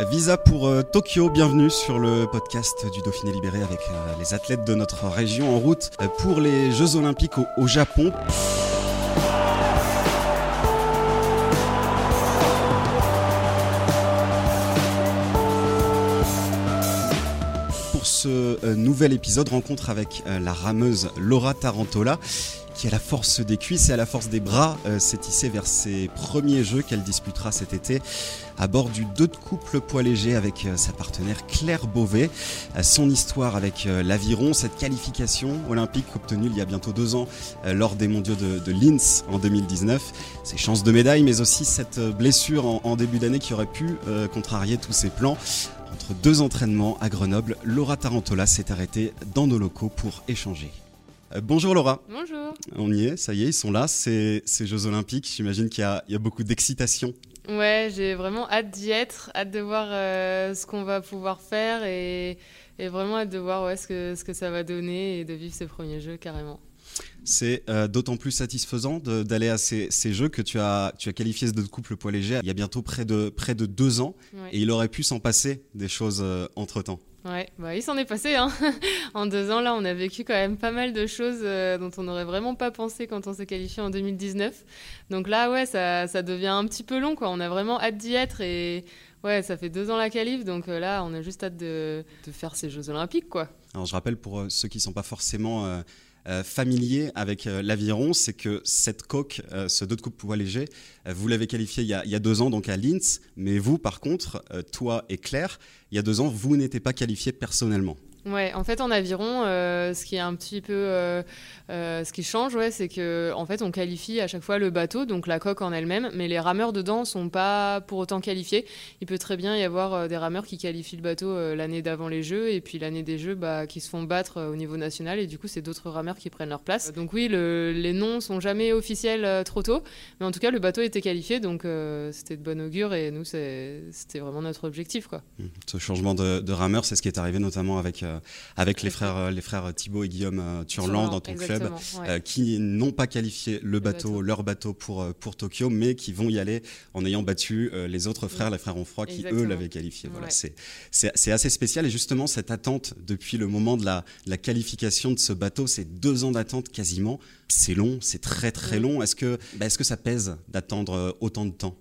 Visa pour euh, Tokyo, bienvenue sur le podcast du Dauphiné Libéré avec euh, les athlètes de notre région en route euh, pour les Jeux Olympiques au, Japon. Pour ce nouvel épisode, rencontre avec la rameuse Laura Tarantola à la force des cuisses et à la force des bras euh, s'est tissée vers ses premiers jeux qu'elle disputera cet été à bord du 2 de couple poids léger avec euh, sa partenaire Claire Beauvais. Euh, son histoire avec l'aviron, cette qualification olympique obtenue il y a bientôt deux ans lors des mondiaux de, Linz en 2019, ses chances de médaille mais aussi cette blessure en, début d'année qui aurait pu contrarier tous ses plans. Entre deux entraînements à Grenoble, Laura Tarantola s'est arrêtée dans nos locaux pour échanger. Euh, Bonjour Laura. Bonjour. On y est, ça y est, ils sont là, ces, ces Jeux Olympiques. J'imagine qu'il y a, il y a beaucoup d'excitation. Ouais, j'ai vraiment hâte d'y être, hâte de voir euh, ce qu'on va pouvoir faire et, et vraiment hâte de voir ouais, ce, que, ce que ça va donner et de vivre ces premiers jeux carrément. C'est euh, d'autant plus satisfaisant d'aller à ces, ces Jeux que tu as, tu as qualifié de couple poids léger il y a bientôt près de, près de deux ans Ouais. et il aurait pu s'en passer des choses entre temps. Ouais, bah, il s'en est passé. Hein. en deux ans, là, on a vécu quand même pas mal de choses euh, dont on n'aurait vraiment pas pensé quand on s'est qualifié en 2019. Donc là, ouais, ça, ça devient un petit peu long. Quoi. On a vraiment hâte d'y être et ouais, ça fait deux ans la qualif. Donc euh, là, on a juste hâte de, de faire ces Jeux Olympiques. quoi. Alors je rappelle pour euh, ceux qui ne sont pas forcément euh, familiers avec euh, l'aviron, c'est que cette coque, euh, ce deux de coupe poids léger, vous l'avez qualifié il y, a, il y a deux ans donc à Linz, mais vous par contre, toi et Claire, il y a deux ans, vous n'étiez pas qualifiés personnellement. Ouais, en fait, en aviron, euh, ce qui est un petit peu, euh, euh, ce qui change, ouais, c'est que en fait, on qualifie à chaque fois le bateau, donc la coque en elle-même, mais les rameurs dedans sont pas pour autant qualifiés. Il peut très bien y avoir des rameurs qui qualifient le bateau l'année d'avant les Jeux, et puis l'année des Jeux, bah, qui se font battre au niveau national, et du coup, c'est d'autres rameurs qui prennent leur place. Donc oui, le- les noms sont jamais officiels trop tôt, mais en tout cas, le bateau était qualifié, donc c'était de bon augure, et nous, c'était vraiment notre objectif, quoi. Mhm. Ce changement de, de rameur, c'est ce qui est arrivé notamment avec, avec les, frères, euh, les frères Thibaut et Guillaume euh, Turland dans ton club. Ouais. euh, qui n'ont pas qualifié le bateau, bateau. leur bateau pour, euh, pour Tokyo, mais qui vont y aller en ayant battu euh, les autres frères, les frères Onfroy, qui eux l'avaient qualifié. Voilà, Ouais. c'est, assez spécial et justement cette attente depuis le moment de la, la qualification de ce bateau, c'est deux ans d'attente quasiment. C'est long, c'est très très long. Est-ce que, bah, est-ce que ça pèse d'attendre euh, autant de temps?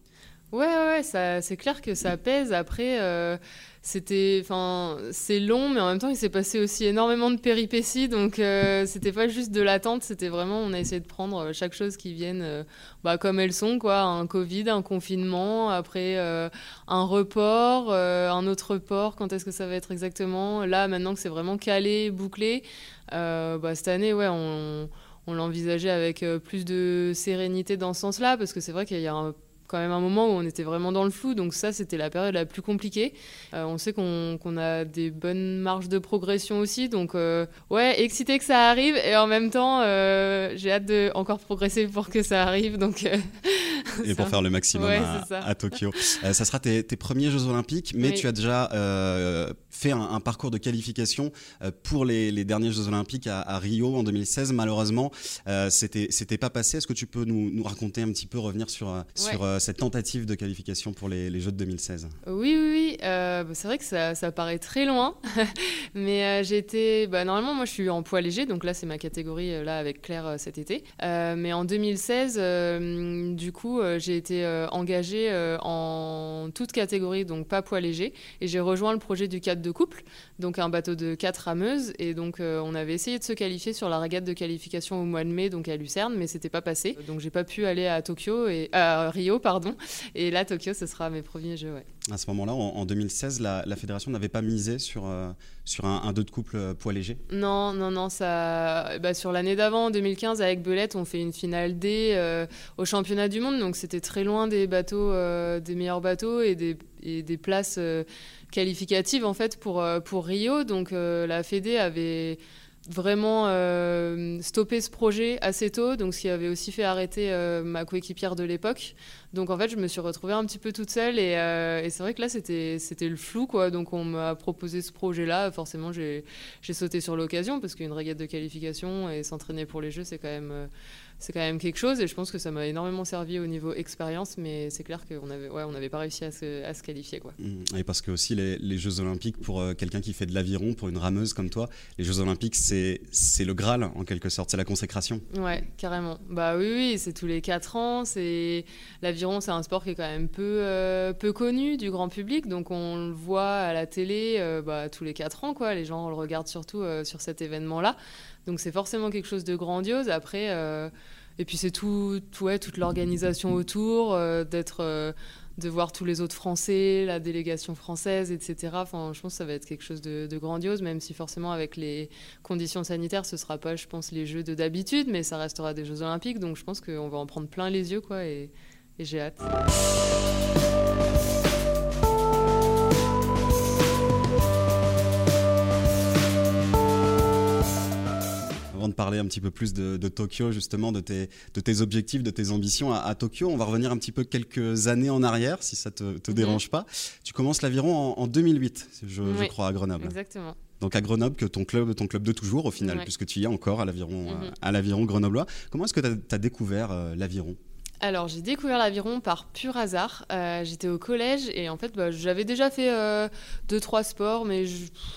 Ouais, ouais, ça, c'est clair que ça pèse. Après, euh, c'était, enfin, c'est long, mais en même temps, il s'est passé aussi énormément de péripéties, donc euh, c'était pas juste de l'attente, c'était vraiment, on a essayé de prendre euh, chaque chose qui vienne, euh, bah, comme elles sont, quoi, un Covid, un confinement, après un report, un autre report. Quand est-ce que ça va être exactement Là, maintenant que c'est vraiment calé, bouclé, bah, cette année, ouais, on, on l'envisageait avec plus de sérénité dans ce sens-là, parce que c'est vrai qu'il y a un quand même un moment où on était vraiment dans le flou, donc ça c'était la période la plus compliquée. Euh, on sait qu'on a des bonnes marges de progression aussi, donc euh, ouais, excité que ça arrive et en même temps euh, j'ai hâte de encore progresser pour que ça arrive, donc et pour faire le maximum Ouais, à, Tokyo. Ça sera tes, tes premiers Jeux Olympiques, mais Oui. tu as déjà fait un, un parcours de qualification pour les, les derniers Jeux Olympiques à, à Rio en 2016. Malheureusement, c'était c'était pas passé. Est-ce que tu peux nous, nous raconter un petit peu, revenir sur, euh, sur cette tentative de qualification pour les, Jeux de 2016 Oui, oui, oui. Euh, bah, c'est vrai que ça, paraît très loin, mais euh, été. Bah, normalement, moi, je suis en poids léger, donc là, c'est ma catégorie euh, là avec Claire euh, cet été. Mais en 2016, euh, du coup, j'ai été engagée en toute catégorie, donc pas poids léger, et j'ai rejoint le projet du 4 de couple, donc un bateau de 4 rameuses, et donc on avait essayé de se qualifier sur la régate de qualification au mois de mai, donc à Lucerne, mais c'était pas passé, donc j'ai pas pu aller à Tokyo et à Rio, pardon. Et là, Tokyo, ce sera mes premiers jeux, ouais. À ce moment-là, en, 2016, la, fédération n'avait pas misé sur, euh, sur un, un deux de couple euh, poids léger? Non, non, non. Ça... Bah, sur l'année d'avant, en 2015, avec Belette, on fait une finale D au championnat du monde. Donc c'était très loin des bateaux, des meilleurs bateaux et des, et des places qualificatives en fait pour, pour Rio. Donc la Fédé avait vraiment euh, stoppé ce projet assez tôt, donc ce qui avait aussi fait arrêter euh, ma coéquipière de l'époque. Donc en fait, je me suis retrouvée un petit peu toute seule et, euh, c'est vrai que là, c'était le flou, quoi. Donc on m'a proposé ce projet-là. Forcément, j'ai sauté sur l'occasion parce qu'une régate de qualification et s'entraîner pour les Jeux, c'est quand même c'est quand même quelque chose et je pense que ça m'a énormément servi au niveau expérience, mais c'est clair qu'on n'avait ouais, on pas réussi à se, à se, qualifier. Quoi. Mmh. Et parce que aussi les, les Jeux Olympiques, pour euh, quelqu'un qui fait de l'aviron, pour une rameuse comme toi, les Jeux Olympiques, c'est, le Graal en quelque sorte, c'est la consécration. Ouais, carrément. Bah oui, oui, c'est tous les 4 ans. L'aviron, c'est un sport qui est quand même peu, euh, peu connu du grand public, donc on le voit à la télé euh, bah, tous les 4 ans. Quoi. Les gens le regardent surtout sur cet événement-là. Donc c'est forcément quelque chose de grandiose. Après, et puis c'est tout, ouais, toute l'organisation autour, euh, d'être, euh, de voir tous les autres Français, la délégation française, etc. Enfin, je pense que ça va être quelque chose de, grandiose, même si forcément avec les conditions sanitaires, ce sera pas, je pense, les Jeux de d'habitude, mais ça restera des Jeux Olympiques. Donc je pense qu'on va en prendre plein les yeux, quoi, et j'ai hâte. De parler un petit peu plus de, Tokyo, justement, de tes, de tes objectifs, de tes ambitions à, Tokyo, on va revenir un petit peu quelques années en arrière, si ça te, te mhm. dérange pas. Tu commences l'aviron en, 2008, je, crois, à Grenoble. Exactement. Donc à Grenoble, que ton club, ton club de toujours au final, puisque tu y es encore à l'aviron, mhm. à l'aviron grenoblois. Comment est-ce que tu as, découvert euh, l'aviron? Alors, j'ai découvert l'aviron par pur hasard. Euh, j'étais au collège et en fait, bah, j'avais déjà fait euh, deux, trois sports, mais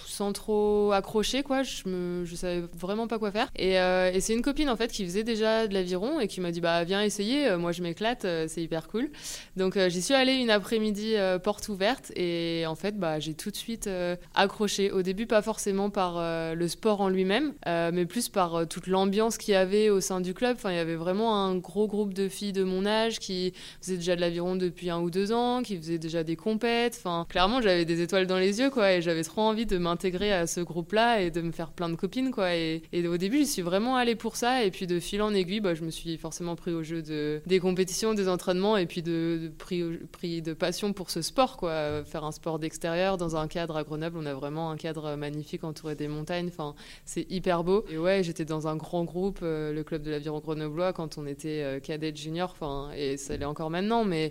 sans trop accrocher, quoi. Je, me, savais vraiment pas quoi faire. Et, euh, et c'est une copine, en fait, qui faisait déjà de l'aviron et qui m'a dit, bah, viens essayer. Euh, moi, je m'éclate, c'est hyper cool. Donc, j'y suis allée une après-midi porte ouverte et en fait, bah, j'ai tout de suite accroché. Au début, pas forcément par le sport en lui-même, mais plus par toute l'ambiance qu'il y avait au sein du club. Enfin, il y avait vraiment un gros groupe de filles de mon âge qui faisaient déjà de l'aviron depuis un ou deux ans, qui faisaient déjà des compètes. Enfin, clairement, j'avais des étoiles dans les yeux, quoi, et j'avais trop envie de m'intégrer à ce groupe-là et de me faire plein de copines, quoi. Et, au début, je suis vraiment allée pour ça. Et puis de fil en aiguille, bah, je me suis forcément pris au jeu de, des compétitions, des entraînements et puis de, pris, pris de passion pour ce sport, quoi. Faire un sport d'extérieur dans un cadre à Grenoble, on a vraiment un cadre magnifique entouré des montagnes. Enfin, c'est hyper beau. Et ouais, j'étais dans un grand groupe, euh, le club de l'aviron grenoblois, quand on était euh, cadet junior. Et ça l'est encore maintenant, mais,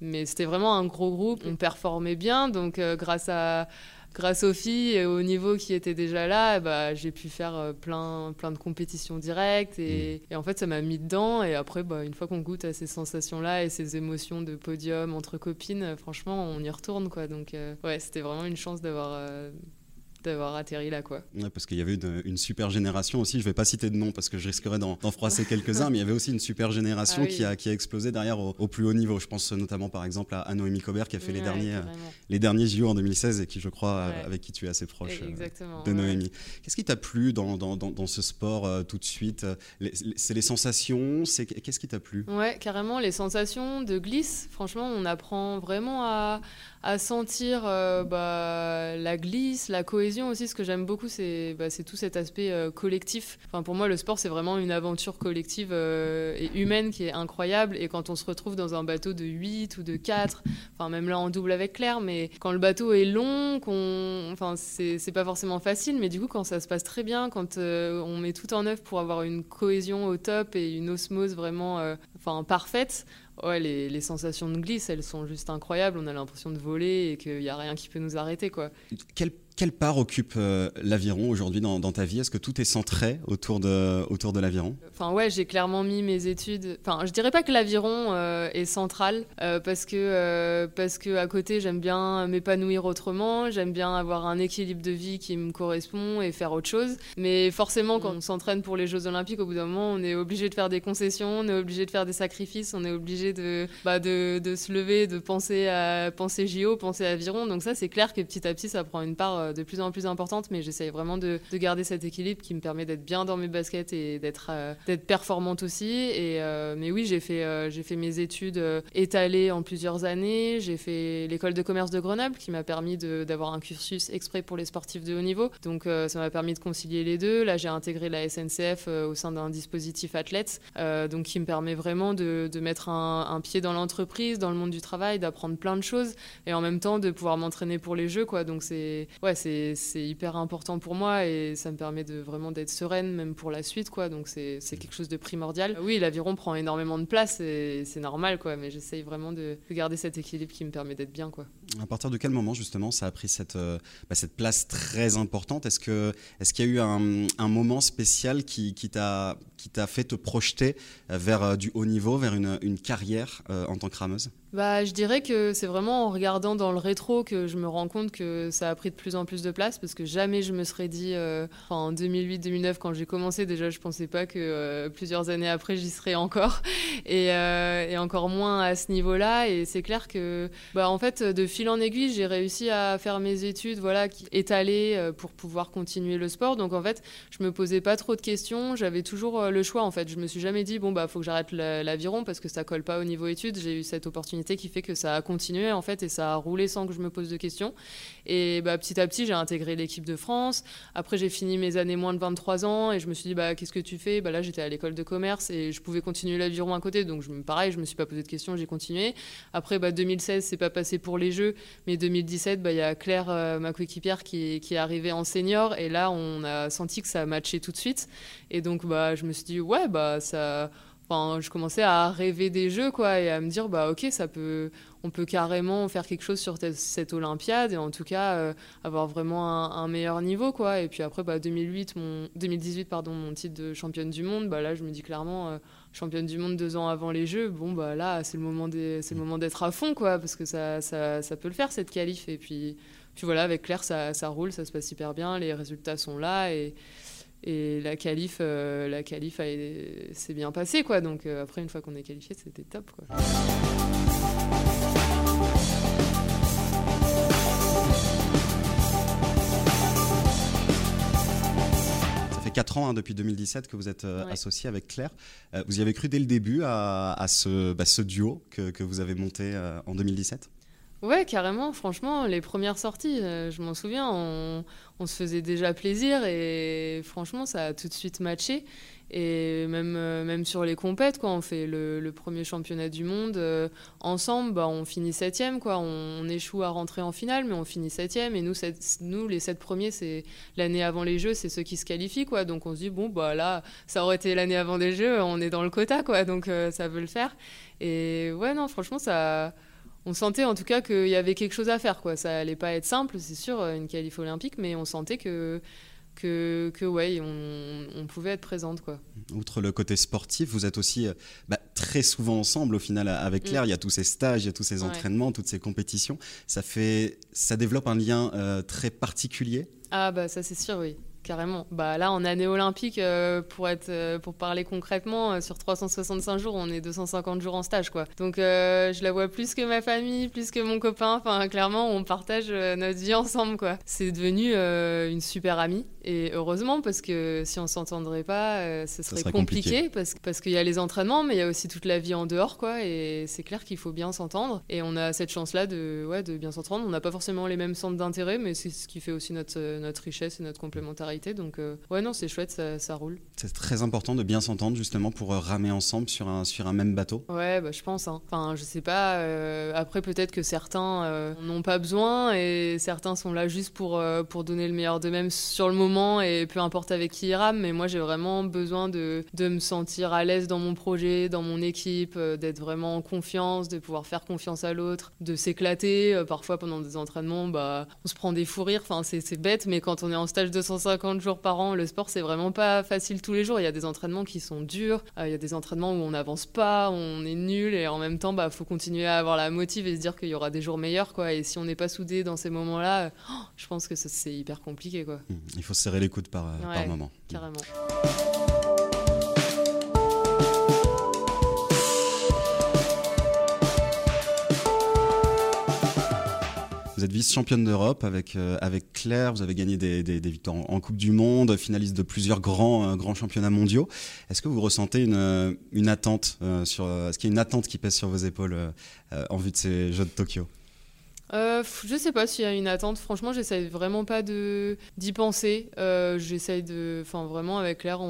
mais c'était vraiment un gros groupe. On performait bien, donc euh, grâce à grâce aux filles et au niveau qui était déjà là, bah, j'ai pu faire euh, plein, plein de compétitions directes. Mm. Et, en fait, ça m'a mis dedans. Et après, bah, une fois qu'on goûte à ces sensations-là et ces émotions de podium entre copines, franchement, on y retourne. Quoi. Donc, euh, ouais, c'était vraiment une chance d'avoir. Euh, d'avoir atterri là quoi. parce qu'il y avait une, super génération aussi, je vais pas citer de nom parce que je risquerais d'en froisser quelques-uns, mais il y avait aussi une super génération ah qui, a, qui a explosé derrière au, plus haut niveau. Je pense notamment par exemple à, Noémie Cobert qui a fait les, derniers, les derniers JO en 2016 et qui je crois avec qui tu es assez proche euh, de Noémie. Qu'est-ce qui t'a plu dans, dans, dans, ce sport euh, tout de suite C'est les sensations Qu'est-ce qui t'a plu? Ouais, carrément les sensations de glisse. Franchement, on apprend vraiment à, à sentir euh, bah, la glisse, la cohésion aussi. Ce que j'aime beaucoup, c'est bah, tout cet aspect euh, collectif. Enfin, pour moi, le sport, c'est vraiment une aventure collective euh, et humaine qui est incroyable. Et quand on se retrouve dans un bateau de 8 ou de 4, enfin, même là en double avec Claire, mais quand le bateau est long, enfin, c'est pas forcément facile, mais du coup, quand ça se passe très bien, quand on met tout en œuvre pour avoir une cohésion au top et une osmose vraiment enfin, parfaite, ouais, les, sensations de glisse, elles sont juste incroyables. On a l'impression de voler et qu'il n'y a rien qui peut nous arrêter. Quoi. Quelle part occupe euh, l'aviron aujourd'hui dans, ta vie? Est-ce que tout est centré autour de, autour de l'aviron? Enfin ouais, j'ai clairement mis mes études. Enfin, je dirais pas que l'aviron euh, est central euh, parce que parce que à côté j'aime bien m'épanouir autrement, j'aime bien avoir un équilibre de vie qui me correspond et faire autre chose. Mais forcément, quand on s'entraîne pour les Jeux Olympiques, au bout d'un moment, on est obligé de faire des concessions, on est obligé de faire des sacrifices, on est obligé de bah, de, se lever, de penser à penser JO, penser aviron. Donc ça, c'est clair que petit à petit, ça prend une part euh, de plus en plus importante, mais j'essaye vraiment de, garder cet équilibre qui me permet d'être bien dans mes baskets et d'être euh, d'être performante aussi. Et, mais oui, j'ai fait, j'ai fait mes études étalées en plusieurs années. J'ai fait l'école de commerce de Grenoble qui m'a permis d'avoir un cursus exprès pour les sportifs de haut niveau. Donc ça m'a permis de concilier les deux. Là, j'ai intégré la SNCF au sein d'un dispositif athlète, donc qui me permet vraiment de, mettre un, pied dans l'entreprise, dans le monde du travail, d'apprendre plein de choses et en même temps de pouvoir m'entraîner pour les jeux donc c'est c'est hyper important pour moi et ça me permet de vraiment d'être sereine même pour la suite quoi. Donc c'est quelque chose de primordial. Oui l'aviron prend énormément de place et c'est normal quoi mais j'essaye vraiment de, garder cet équilibre qui me permet d'être bien quoi à partir de quel moment justement ça a pris cette euh, bah, cette place très importante? Est-ce que est-ce qu'il y a eu un, moment spécial qui t'a fait te projeter vers euh, du haut niveau vers une, une carrière euh, en tant que rameuse? Bah, je dirais que c'est vraiment en regardant dans le rétro que je me rends compte que ça a pris de plus en plus de place parce que jamais je me serais dit, en 2008-2009 quand j'ai commencé déjà, je pensais pas que plusieurs années après j'y serais encore. Et, encore moins à ce niveau-là. Et c'est clair que, bah, en fait, de en aiguille, j'ai réussi à faire mes études, voilà, étalées pour pouvoir continuer le sport. Donc en fait, je me posais pas trop de questions. J'avais toujours le choix. En fait, je me suis jamais dit bon bah faut que j'arrête l'aviron parce que ça colle pas au niveau études. J'ai eu cette opportunité qui fait que ça a continué en fait et ça a roulé sans que je me pose de questions. Et bah, petit à petit, j'ai intégré l'équipe de France. Après, j'ai fini mes années moins de 23 ans et je me suis dit bah, qu'est-ce que tu fais? Bah, Là, j'étais à l'école de commerce et je pouvais continuer l'aviron à côté. Donc, je, pareil, je me suis pas posé de questions, j'ai continué. Après, bah, 2016, c'est pas passé pour les Jeux, mais 2017, bah, il y a Claire, euh, ma qui, qui est arrivée en senior et là, on a senti que ça a matché tout de suite. Et donc, bah, je me suis dit ouais, bah ça je commençais à rêver des jeux, quoi, et à me dire, bah, ok, ça peut, on peut carrément faire quelque chose sur cette Olympiade, et en tout cas, euh, avoir vraiment un, meilleur niveau, quoi. Et puis après, bah, 2008, mon, 2018, pardon, mon titre de championne du monde, bah, là, je me dis clairement, euh, championne du monde deux ans avant les Jeux, bon, bah, là, c'est le moment d'être à fond, quoi, parce que ça, ça, ça, peut le faire, cette qualif. Et puis, puis voilà, avec Claire, ça, ça roule, ça se passe hyper bien, les résultats sont là, et et la qualif, euh, la qualif s'est bien passée, quoi. Donc euh, après, une fois qu'on est qualifié, c'était top, quoi. Ça fait 4 ans, hein, depuis 2017, que vous êtes euh, associé avec Claire. vous y avez cru dès le début à, ce, bah, ce, duo que, que, vous avez monté en 2017 Ouais, carrément. Franchement, les premières sorties, euh, je m'en souviens, on, se faisait déjà plaisir et franchement, ça a tout de suite matché. Et même, euh, même sur les compètes, quoi, on fait le, premier championnat du monde euh, ensemble, bah, on finit septième, quoi. On, échoue à rentrer en finale, mais on finit septième. Et nous, nous les sept premiers, c'est l'année avant les Jeux, c'est ceux qui se qualifient, quoi. Donc on se dit bon, bah là, ça aurait été l'année avant les Jeux, on est dans le quota, quoi. Donc ça veut le faire. Et ouais, non, franchement, ça on sentait en tout cas qu'il y avait quelque chose à faire. Quoi. Ça allait pas être simple, c'est sûr, une qualif olympique, mais on sentait que, que, que ouais, on, pouvait être présente. Quoi. Outre le côté sportif, vous êtes aussi euh, bah, très souvent ensemble au final avec Claire. Mm. Il y a tous ces stages, il y a tous ces entraînements, toutes ces compétitions. Ça, fait, ça développe un lien euh, très particulier? Ah bah ça c'est sûr, oui. Carrément. Bah là, en année olympique, euh, pour être, euh, pour parler concrètement, euh, sur 365 jours, on est 250 jours en stage, quoi. Donc, je la vois plus que ma famille, plus que mon copain. Enfin, clairement, on partage notre vie ensemble, quoi. C'est devenu une super amie. Et heureusement, parce que si on s'entendrait pas, ce serait, compliqué, parce, parce qu'il y a les entraînements, mais il y a aussi toute la vie en dehors, quoi. Et c'est clair qu'il faut bien s'entendre. Et on a cette chance-là de, ouais, de bien s'entendre. On n'a pas forcément les mêmes centres d'intérêt, mais c'est ce qui fait aussi notre, notre richesse et notre complémentarité donc, euh, ouais, non, c'est chouette, ça, roule. C'est très important de bien s'entendre justement pour euh, ramer ensemble sur un, sur un même bateau. Ouais, bah, je pense. Hein. Enfin, je sais pas. Euh, après, peut-être que certains n'ont pas besoin et certains sont là juste pour, pour donner le meilleur d'eux-mêmes sur le moment et peu importe avec qui ils rament. Mais moi, j'ai vraiment besoin de, de me sentir à l'aise dans mon projet, dans mon équipe, d'être vraiment en confiance, de pouvoir faire confiance à l'autre, de s'éclater. parfois, pendant des entraînements, bah, on se prend des fous rires. Enfin, c'est bête, mais quand on est en stage 250 50 jours par an. Le sport, c'est vraiment pas facile tous les jours. Il y a des entraînements qui sont durs. Euh, il y a des entraînements où on n'avance pas, on est nul et en même temps, bah, faut continuer à avoir la motive et se dire qu'il y aura des jours meilleurs, quoi. Et si on n'est pas soudé dans ces moments-là, oh, je pense que c'est hyper compliqué, quoi. Mmh. Il faut serrer les coudes par, euh, par moment. Carrément. Vous êtes vice-championne d'Europe avec, avec Claire, vous avez gagné des, des, victoires en, Coupe du Monde, finaliste de plusieurs grands, grands championnats mondiaux. Est-ce que vous ressentez une, une attente sur, Est-ce qu'il y a une attente qui pèse sur vos épaules en vue de ces Jeux de Tokyo? Euh, je sais pas s'il y a une attente. Franchement, j'essaye vraiment pas d'y penser. Euh, j'essaye de, enfin vraiment avec Claire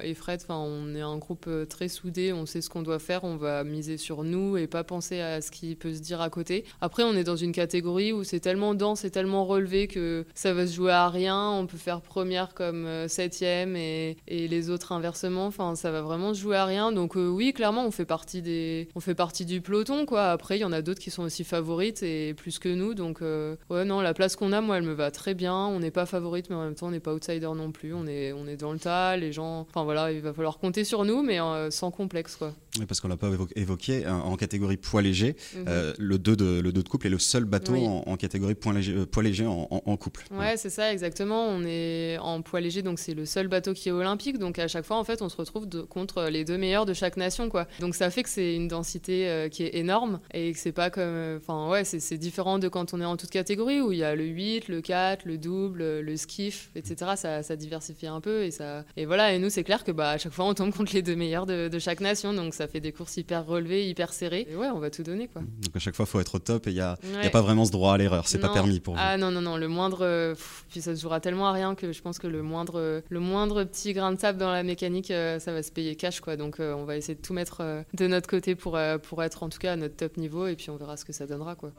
et Fred, enfin on est un groupe euh, très soudé. On sait ce qu'on doit faire. On va miser sur nous et pas penser à ce qui peut se dire à côté. Après, on est dans une catégorie où c'est tellement dense et tellement relevé que ça va se jouer à rien. On peut faire première comme euh, septième et, et les autres inversement. Enfin, ça va vraiment se jouer à rien. Donc oui, clairement, on fait partie des, on fait partie du peloton quoi. Après, il y en a d'autres qui sont aussi favorites et plus que nous. Donc, euh, ouais, non, la place qu'on a, moi, elle me va très bien. On n'est pas favorite, mais en même temps, on n'est pas outsider non plus. On est, on est dans le tas. Les gens, enfin voilà, il va falloir compter sur nous, mais euh, sans complexe, quoi. Oui, parce qu'on l'a pas évoqué, en catégorie poids léger, mhm. euh, le 2 de, le 2 de couple est le seul bateau en, catégorie poids léger, poids léger en, en, couple. Ouais, c'est ça, exactement. On est en poids léger, donc c'est le seul bateau qui est olympique. Donc à chaque fois, en fait, on se retrouve contre les deux meilleurs de chaque nation, quoi. Donc ça fait que c'est une densité qui est énorme et que c'est pas comme, enfin ouais, c'est différent de quand on est en toute catégorie, où il y a le 8, le 4, le double, le skiff, etc. Ça, ça diversifie un peu. Et, ça... et voilà, et nous, c'est clair que bah, à chaque fois, on tombe contre les deux meilleurs de, chaque nation. Donc ça fait des courses hyper relevées, hyper serrées. Et ouais, on va tout donner. Quoi. Donc à chaque fois, il faut être au top et il n'y a, a pas vraiment ce droit à l'erreur. C'est pas permis pour vous. Ah non, non, non. Le moindre. puis ça se jouera tellement à rien que je pense que le moindre, le moindre petit grain de sable dans la mécanique, euh, ça va se payer cash. Quoi. Donc euh, on va essayer de tout mettre euh, de notre côté pour, pour être en tout cas à notre top niveau. Et puis on verra ce que ça donnera. Quoi.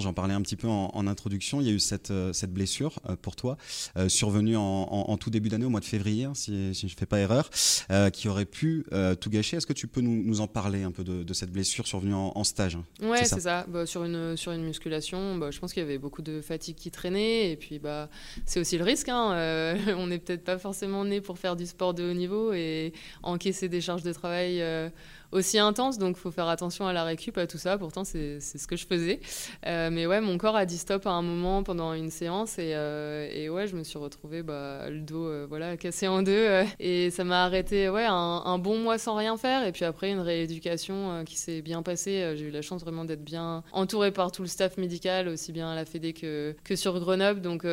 J'en parlais un petit peu en, introduction. Il y a eu cette, euh, cette blessure euh, pour toi, euh, survenue en, tout début d'année, au mois de février, hein, si, je ne fais pas erreur, qui aurait pu tout gâcher. Est-ce que tu peux nous, en parler un peu de, cette blessure survenue en, stage Ouais, c'est ça. Bah, sur, une, sur une musculation, bah, je pense qu'il y avait beaucoup de fatigue qui traînait. Et puis, bah, c'est aussi le risque. Hein. on n'est peut-être pas forcément né pour faire du sport de haut niveau et encaisser des charges de travail aussi intense, donc il faut faire attention à la récup, à tout ça. Pourtant, c'est ce que je faisais. Euh, mais ouais, mon corps a dit stop à un moment pendant une séance et, euh, et ouais, je me suis retrouvée bah, le dos euh, voilà, cassé en deux et ça m'a arrêté ouais, un, bon mois sans rien faire. Et puis après, une rééducation qui s'est bien passée. J'ai eu la chance vraiment d'être bien entourée par tout le staff médical, aussi bien à la Fédé que, que sur Grenoble. Donc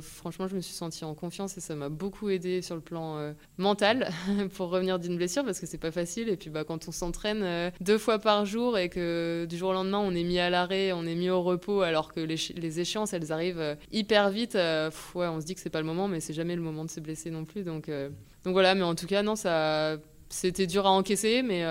franchement, je me suis sentie en confiance et ça m'a beaucoup aidé sur le plan mental pour revenir d'une blessure parce que c'est pas facile. Et puis bah, quand on s'entraîne euh, deux fois par jour et que du jour au lendemain on est mis à l'arrêt, on est mis au repos alors que les, échéances elles arrivent euh, hyper vite, euh, on se dit que c'est pas le moment, mais c'est jamais le moment de se blesser non plus. Donc, donc voilà, mais en tout cas, non, ça, c'était dur à encaisser, mais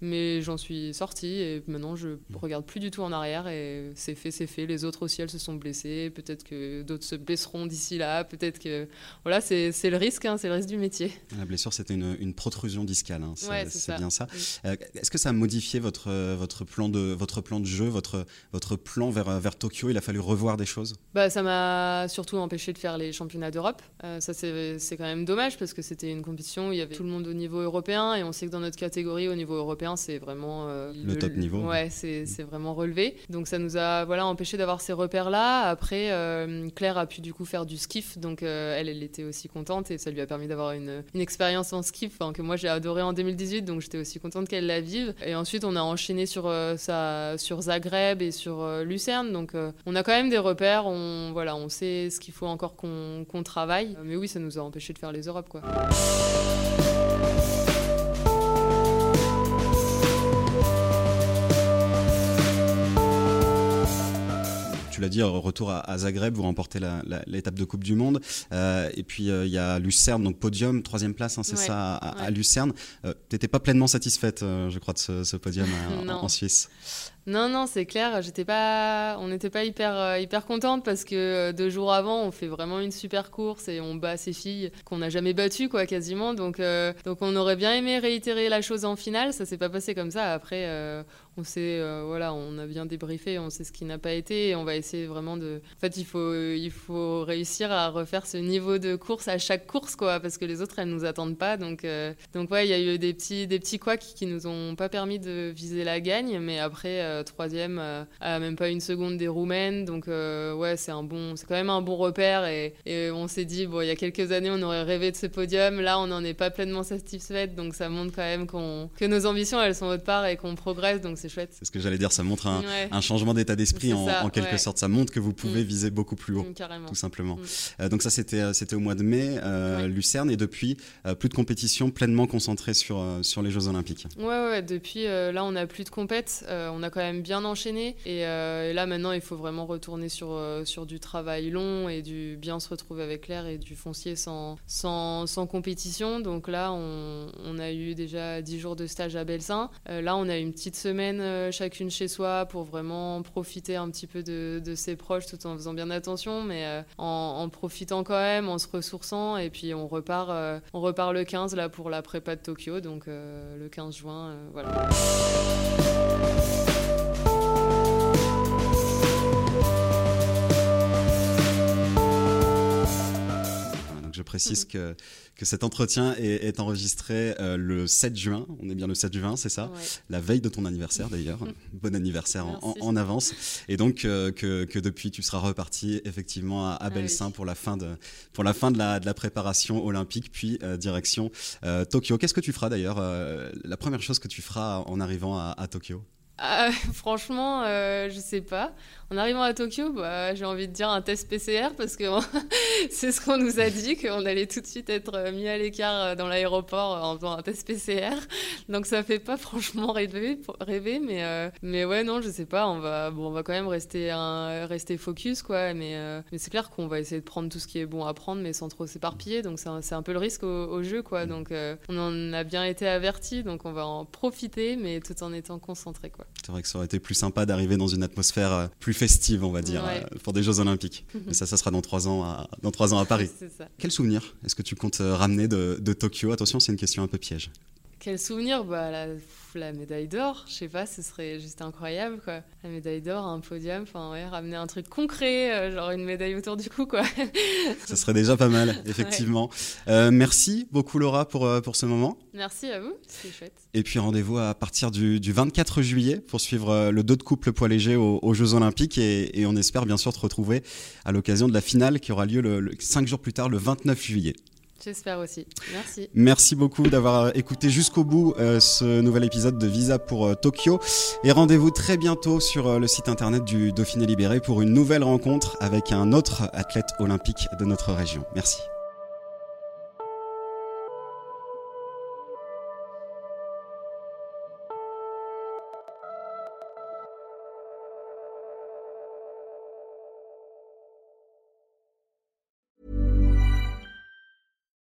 mais j'en suis sortie et maintenant je regarde plus du tout en arrière et c'est fait, c'est fait. Les autres aussi, elles se sont blessées. Peut-être que d'autres se blesseront d'ici là. Peut-être que. Voilà, c'est le risque, hein, c'est le risque du métier. La blessure, c'était une, une, protrusion discale. Hein. C'est bien ça. Euh, est-ce que ça a modifié votre, votre, plan, de, votre plan de jeu, votre, votre plan vers, vers Tokyo? Il a fallu revoir des choses? Bah, Ça m'a surtout empêché de faire les championnats d'Europe. Euh, ça, c'est quand même dommage parce que c'était une compétition où il y avait tout le monde au niveau européen et on sait que dans notre catégorie, au niveau européen, c'est vraiment euh, le, top niveau. Ouais, c'est vraiment relevé. Donc ça nous a voilà empêché d'avoir ces repères là. Après, euh, Claire a pu du coup faire du skiff, donc euh, elle, elle était aussi contente et ça lui a permis d'avoir une, une, expérience en skiff que moi j'ai adoré en 2018, donc j'étais aussi contente qu'elle la vive. Et ensuite, on a enchaîné sur ça, sur Zagreb et sur Lucerne, donc on a quand même des repères. On voilà, on sait ce qu'il faut encore qu'on travaille. Mais oui, ça nous a empêché de faire les Europes quoi. Tu l'as dit, retour à, Zagreb, vous remportez l'étape de Coupe du Monde. Euh, et puis euh, il y a Lucerne, donc podium, troisième place, hein, c'est ça, à, Lucerne. Euh, tu n'étais pas pleinement satisfaite, je crois, de ce, podium en, en, Suisse non, non, c'est clair. J'étais pas, on n'était pas hyper, euh, hyper contente parce que euh, deux jours avant, on fait vraiment une super course et on bat ces filles qu'on n'a jamais battues, quoi, quasiment. Donc, euh, donc, on aurait bien aimé réitérer la chose en finale. Ça s'est pas passé comme ça. Après, on voilà, on a bien débriefé, on sait ce qui n'a pas été et on va essayer vraiment de. En fait, il faut, il faut réussir à refaire ce niveau de course à chaque course, quoi, parce que les autres, elles nous attendent pas. Donc, donc il y a eu des petits, des petits couacs qui nous ont pas permis de viser la gagne, mais après troisième à même pas une seconde des Roumaines. Donc ouais, c'est un bon, c'est quand même un bon repère. Et, on s'est dit, bon, il y a quelques années, on aurait rêvé de ce podium. Là, on n'en est pas pleinement satisfaite. Donc ça montre quand même qu'on, que nos ambitions, elles sont autre part et qu'on progresse. Donc c'est chouette. C'est ce que j'allais dire. Ça montre un, changement d'état d'esprit en, quelque sorte. Ça montre que vous pouvez mm. viser beaucoup plus haut, mm, tout simplement. Mm. donc ça, c'était, c'était au mois de mai, Lucerne. Et depuis, plus de compétition pleinement concentrée sur, sur les Jeux Olympiques. Ouais, ouais. Depuis, là, on n'a plus de compète. on a quand même bien enchaîné. Et, là, maintenant, il faut vraiment retourner sur, sur du travail long et du bien se retrouver avec l'air et du foncier sans, sans, sans compétition. Donc là, on, a eu déjà 10 jours de stage à Belsin. Euh, là, on a une petite semaine euh, chacune chez soi pour vraiment profiter un petit peu de, ses proches tout en faisant bien attention, mais euh, en, profitant quand même, en se ressourçant. Et puis on repart, on repart le 15 là pour la prépa de Tokyo, donc le 15 juin. voilà. Précise mhm. que, que cet entretien est, enregistré euh, le 7 juin. On est bien le 7 juin, c'est ça? La veille de ton anniversaire d'ailleurs. bon anniversaire en, avance. Et donc euh, que, que, depuis tu seras reparti effectivement à, à ah pour la fin de, pour la, fin de, la, de la préparation olympique, puis euh, direction Tokyo. Qu'est-ce que tu feras d'ailleurs La première chose que tu feras en arrivant à, à Tokyo? Ah, franchement, euh, je sais pas. En arrivant à Tokyo, bah, j'ai envie de dire un test PCR parce que c'est ce qu'on nous a dit, qu'on allait tout de suite être mis à l'écart euh, dans l'aéroport en faisant un test PCR. Donc ça fait pas franchement rêver, rêver mais, euh, mais ouais, non, je sais pas. On va, bon, on va quand même rester, un, rester focus, quoi. Mais, mais c'est clair qu'on va essayer de prendre tout ce qui est bon à prendre, mais sans trop s'éparpiller. Donc c'est un, un, peu le risque au, jeu, quoi. Mm. Donc on en a bien été averti, donc on va en profiter, mais tout en étant concentré, quoi. C'est vrai que ça aurait été plus sympa d'arriver dans une atmosphère euh, plus festive, on va dire, euh, pour des Jeux Olympiques. Mais ça, ça sera dans trois ans à, dans trois ans à Paris. Quel souvenir est-ce que tu comptes euh, ramener de, de Tokyo? Attention, c'est une question un peu piège. Quel souvenir bah, la, la médaille d'or, je sais pas, ce serait juste incroyable, quoi. La médaille d'or, un podium, enfin, ouais, ramener un truc concret, euh, genre une médaille autour du cou, quoi. Ce serait déjà pas mal, effectivement. Euh, merci beaucoup, Laura, pour, euh, pour ce moment. Merci à vous, c'est chouette. Et puis rendez-vous à partir du, du, 24 juillet pour suivre le dos de couple poids léger aux, Jeux Olympiques et, et, on espère bien sûr te retrouver à l'occasion de la finale qui aura lieu le, le, 5 jours plus tard, le 29 juillet. J'espère aussi. Merci. Merci beaucoup d'avoir écouté jusqu'au bout euh, ce nouvel épisode de Visa pour euh, Tokyo. Et rendez-vous très bientôt sur euh, le site internet du Dauphiné Libéré pour une nouvelle rencontre avec un autre athlète olympique de notre région. Merci.